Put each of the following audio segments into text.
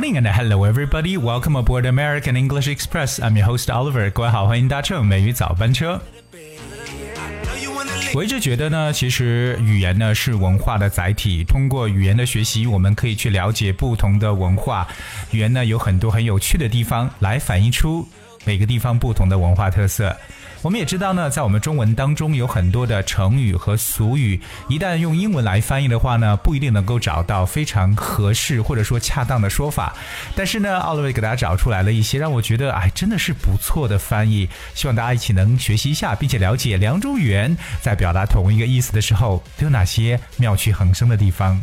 morning and hello everybody. Welcome aboard American English Express. I'm your host Oliver. 各位好，欢迎搭乘美语早班车。我一直觉得呢，其实语言呢是文化的载体。通过语言的学习，我们可以去了解不同的文化。语言呢有很多很有趣的地方，来反映出每个地方不同的文化特色。我们也知道呢，在我们中文当中有很多的成语和俗语，一旦用英文来翻译的话呢，不一定能够找到非常合适或者说恰当的说法。但是呢，奥利维给大家找出来了一些让我觉得哎真的是不错的翻译，希望大家一起能学习一下，并且了解两种语言在表达同一个意思的时候都有哪些妙趣横生的地方。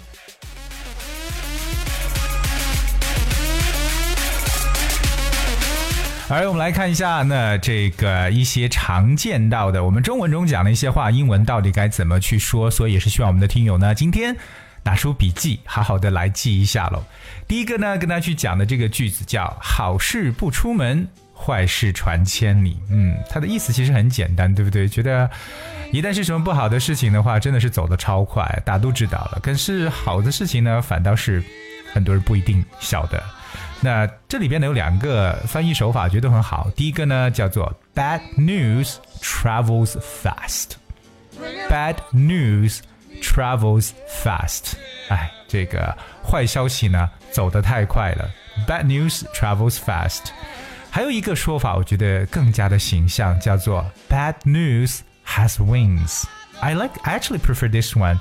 而我们来看一下，那这个一些常见到的，我们中文中讲的一些话，英文到底该怎么去说？所以也是希望我们的听友呢，今天拿出笔记，好好的来记一下喽。第一个呢，跟大家去讲的这个句子叫“好事不出门，坏事传千里”。嗯，它的意思其实很简单，对不对？觉得一旦是什么不好的事情的话，真的是走得超快，大家都知道了。可是好的事情呢，反倒是很多人不一定晓得。那这里边呢有两个翻译手法，觉得很好。第一个呢叫做 “bad news travels fast”。bad news travels fast。哎，这个坏消息呢走得太快了。bad news travels fast。还有一个说法，我觉得更加的形象，叫做 “bad news has wings”。I like, I actually prefer this one.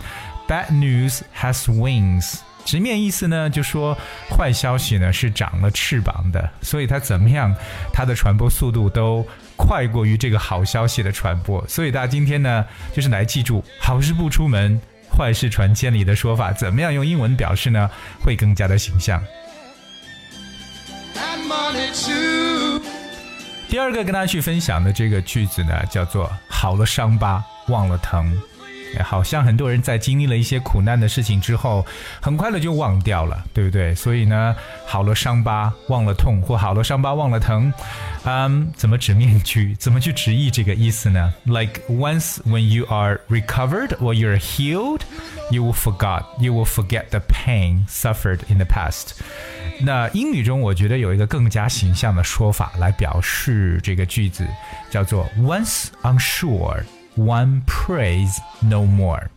Bad news has wings. 直面意思呢，就说坏消息呢是长了翅膀的，所以它怎么样，它的传播速度都快过于这个好消息的传播。所以大家今天呢，就是来记住“好事不出门，坏事传千里”的说法，怎么样用英文表示呢？会更加的形象。第二个跟大家去分享的这个句子呢，叫做“好了伤疤忘了疼”。好像很多人在经历了一些苦难的事情之后，很快的就忘掉了，对不对？所以呢，好了伤疤忘了痛，或好了伤疤忘了疼，嗯，怎么直面去，怎么去直译这个意思呢？Like once when you are recovered or you're healed, you will forget, you will forget the pain suffered in the past。那英语中我觉得有一个更加形象的说法来表示这个句子，叫做 once unsure。One prays no more，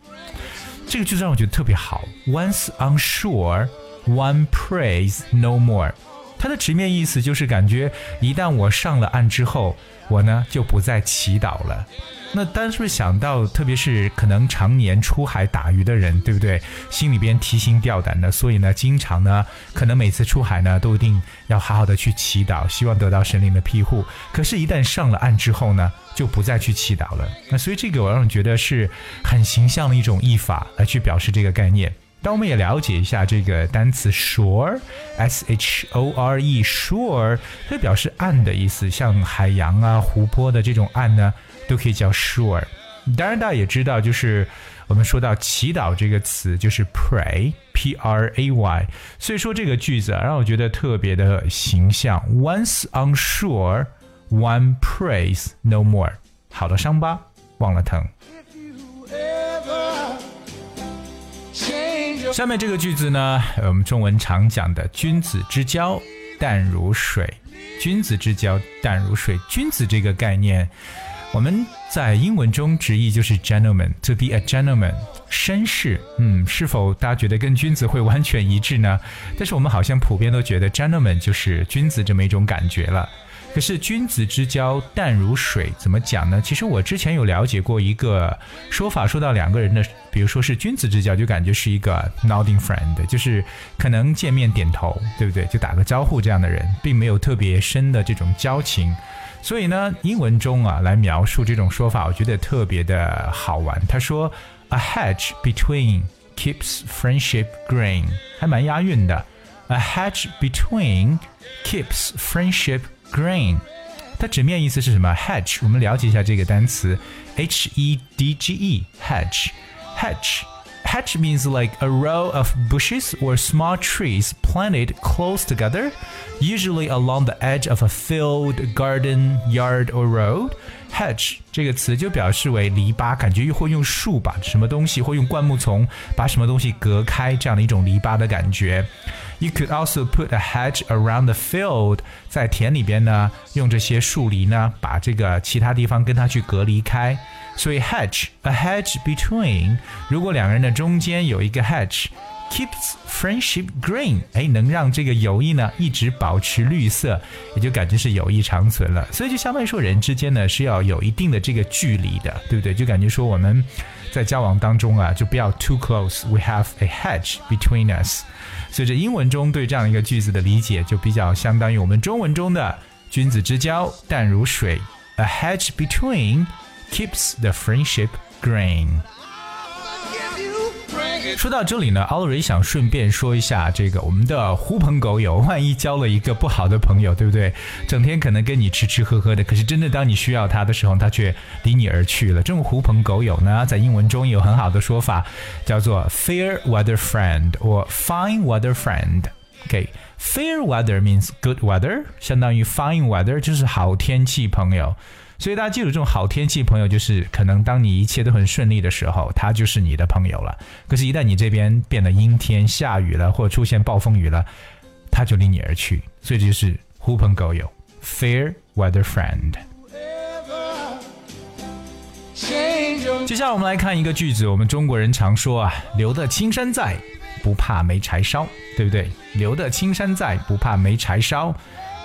这个句子让我觉得特别好。Once unsure, one prays no more。 它的直面意思就是感觉一旦我上了岸之后，我呢就不再祈祷了。那单是不是想到，特别是可能常年出海打鱼的人，对不对？心里边提心吊胆的，所以呢，经常呢，可能每次出海呢，都一定要好好的去祈祷，希望得到神灵的庇护。可是，一旦上了岸之后呢，就不再去祈祷了。那所以这个我让人觉得是很形象的一种译法来去表示这个概念。当我们也了解一下这个单词 shore，s h o r e，shore，它表示岸的意思，像海洋啊、湖泊的这种岸呢。都可以叫 sure。当然，大家也知道，就是我们说到祈祷这个词，就是 pray，p r a y。所以说这个句子啊，让我觉得特别的形象。Once unsure, one prays no more。好了伤疤忘了疼。下面这个句子呢，我们中文常讲的“君子之交淡如水”。君子之交淡如水，君子这个概念。我们在英文中直译就是 gentleman，to be a gentleman，绅士。嗯，是否大家觉得跟君子会完全一致呢？但是我们好像普遍都觉得 gentleman 就是君子这么一种感觉了。可是君子之交淡如水，怎么讲呢？其实我之前有了解过一个说法，说到两个人的，比如说是君子之交，就感觉是一个 nodding friend，就是可能见面点头，对不对？就打个招呼这样的人，并没有特别深的这种交情。所以呢，英文中啊来描述这种说法，我觉得特别的好玩。他说，A hedge between keeps friendship green，还蛮押韵的。A hedge between keeps friendship green，它直面意思是什么？Hedge，我们了解一下这个单词，H E D G E，hedge，hedge， Hedge means like a row of bushes or small trees planted close together, usually along the edge of a field, garden, yard or road. Hedge 这个词就表示为篱笆，感觉又会用树把什么东西，或用灌木丛把什么东西隔开，这样的一种篱笆的感觉。 You could also put a hedge around the field，在田里边呢，用这些树篱呢，把这个其他地方跟它去隔离开。所以 hedge，a hedge between，如果两个人的中间有一个 hedge Keeps friendship green，哎，能让这个友谊呢一直保持绿色，也就感觉是友谊长存了。所以就相当于说人之间呢是要有一定的这个距离的，对不对？就感觉说我们在交往当中啊，就不要 too close，we have a hedge between us。所以这英文中对这样一个句子的理解，就比较相当于我们中文中的君子之交淡如水，a hedge between。keeps the friendship green。说到这里呢，奥瑞想顺便说一下，这个我们的狐朋狗友，万一交了一个不好的朋友，对不对？整天可能跟你吃吃喝喝的，可是真的当你需要他的时候，他却离你而去了。这种狐朋狗友呢，在英文中有很好的说法，叫做 fair weather friend 或 fine weather friend。OK，fair weather means good weather，相当于 fine weather 就是好天气朋友。所以大家记住，这种好天气朋友就是可能当你一切都很顺利的时候，他就是你的朋友了。可是，一旦你这边变得阴天、下雨了，或出现暴风雨了，他就离你而去。所以这就是狐朋狗友，fair weather friend。接下来我们来看一个句子，我们中国人常说啊，“留得青山在，不怕没柴烧”，对不对？“留得青山在，不怕没柴烧”。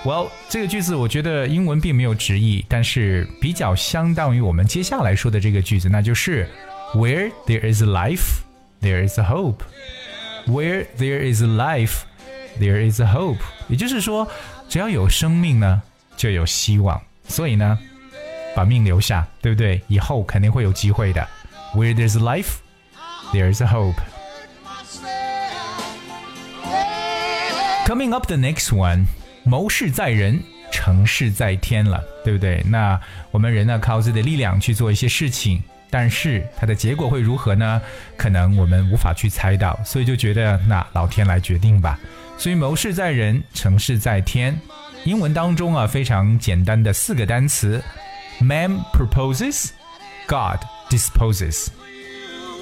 Well，这个句子我觉得英文并没有直译，但是比较相当于我们接下来说的这个句子，那就是 Where there is life, there is a hope. Where there is life, there is a hope. 也就是说，只要有生命呢，就有希望。所以呢，把命留下，对不对？以后肯定会有机会的。Where there's life, there is a hope. Coming up the next one. 谋事在人，成事在天了，对不对？那我们人呢，靠自己的力量去做一些事情，但是它的结果会如何呢？可能我们无法去猜到，所以就觉得那老天来决定吧。所以谋事在人，成事在天。英文当中啊，非常简单的四个单词：Man proposes, God disposes.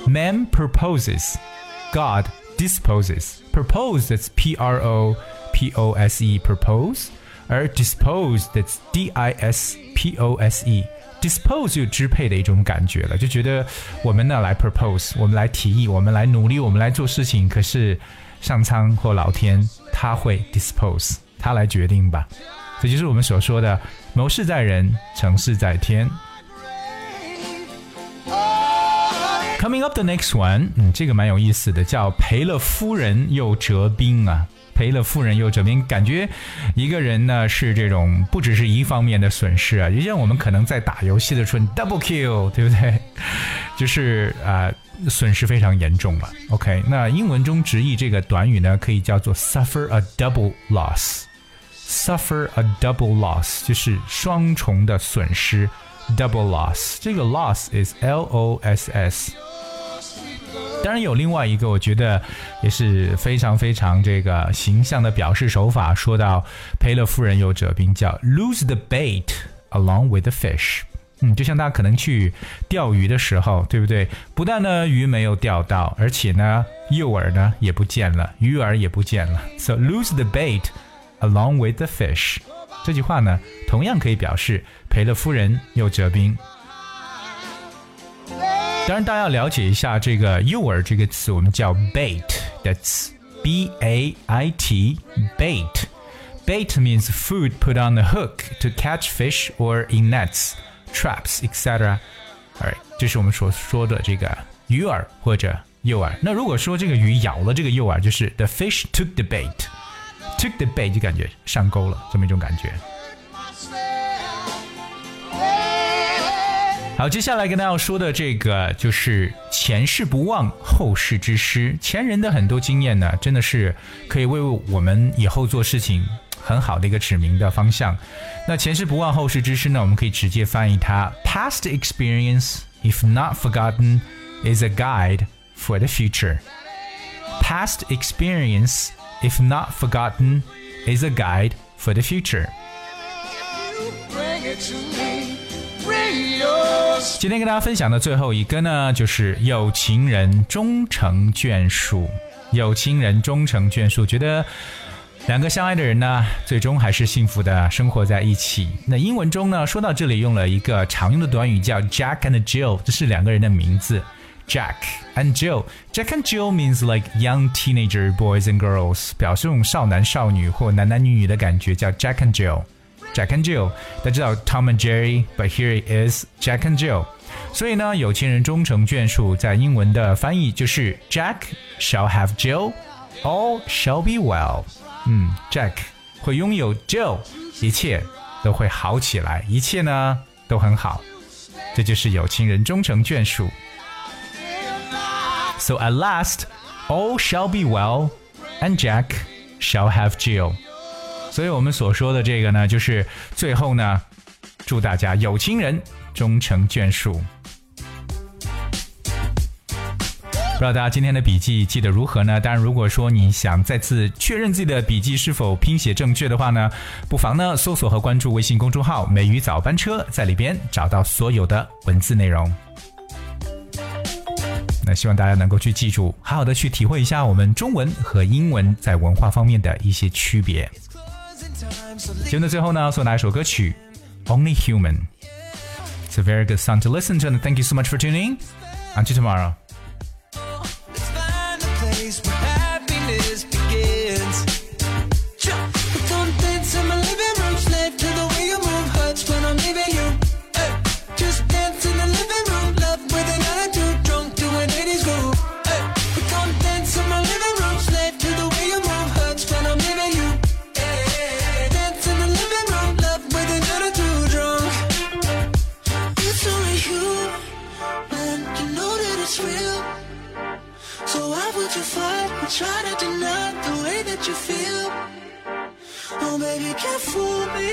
Man proposes, God disposes. Propose that's P-R-O. P O S E propose，而 dispose 的 D I S P O S E，dispose 就支配的一种感觉了，就觉得我们呢来 propose，我们来提议，我们来努力，我们来做事情，可是上苍或老天他会 dispose，他来决定吧。这就是我们所说的谋事在人，成事在天。Coming up the next one，嗯，这个蛮有意思的，叫赔了夫人又折兵啊。赔了夫人又折兵，感觉一个人呢是这种不只是一方面的损失啊，就像我们可能在打游戏的时候 double kill，对不对？就是啊，损失非常严重了。OK，那英文中直译这个短语呢，可以叫做 suffer a double loss，suffer a double loss 就是双重的损失，double loss。这个 loss is L O S S。当然有另外一个，我觉得也是非常非常这个形象的表示手法。说到赔了夫人又折兵，叫 lose the bait along with the fish。嗯，就像大家可能去钓鱼的时候，对不对？不但呢鱼没有钓到，而且呢诱饵呢也不见了，鱼饵也不见了。So lose the bait along with the fish。这句话呢，同样可以表示赔了夫人又折兵。当然，大家要了解一下这个“诱饵”这个词，我们叫 bait，that's B A I T bait。Bait means food put on the hook to catch fish or in nets, traps, etc. Alright，这是我们所说的这个鱼饵或者诱饵。那如果说这个鱼咬了这个诱饵，就是 the fish took the bait。took the bait 就感觉上钩了，这么一种感觉。 好，接下来跟大家说的这个就是前事不忘，后事之师。前人的很多经验呢，真的是可以为我们以后做事情很好的一个指明的方向。那前事不忘，后事之师呢，我们可以直接翻译它：Past experience, if not forgotten, is a guide for the future. Past experience, if not forgotten, is a guide for the future. 今天跟大家分享的最后一个呢，就是有情人终成眷属。有情人终成眷属，觉得两个相爱的人呢，最终还是幸福的生活在一起。那英文中呢，说到这里用了一个常用的短语叫 Jack and Jill，这是两个人的名字，Jack and Jill。Jack and Jill means like young teenager boys and girls，表示这种少男少女或男男女女的感觉，叫 Jack and Jill。Jack and Jill，大家知道 Tom and Jerry，but here it is Jack and Jill。所以呢，有情人终成眷属，在英文的翻译就是 Jack shall have Jill，all shall be well。嗯，Jack 会拥有 Jill，一切都会好起来，一切呢都很好。这就是有情人终成眷属。So at last, all shall be well, and Jack shall have Jill. 所以我们所说的这个呢，就是最后呢，祝大家有情人终成眷属。不知道大家今天的笔记记得如何呢？当然，如果说你想再次确认自己的笔记是否拼写正确的话呢，不妨呢搜索和关注微信公众号“美语早班车”，在里边找到所有的文字内容。那希望大家能够去记住，好好的去体会一下我们中文和英文在文化方面的一些区别。节目的最后呢，送来一首歌曲《Only Human》。It's a very good song to listen to, and thank you so much for tuning. Until tomorrow. Me.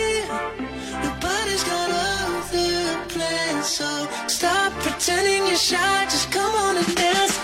Your body's got other plans, so stop pretending you're shy. Just come on and dance,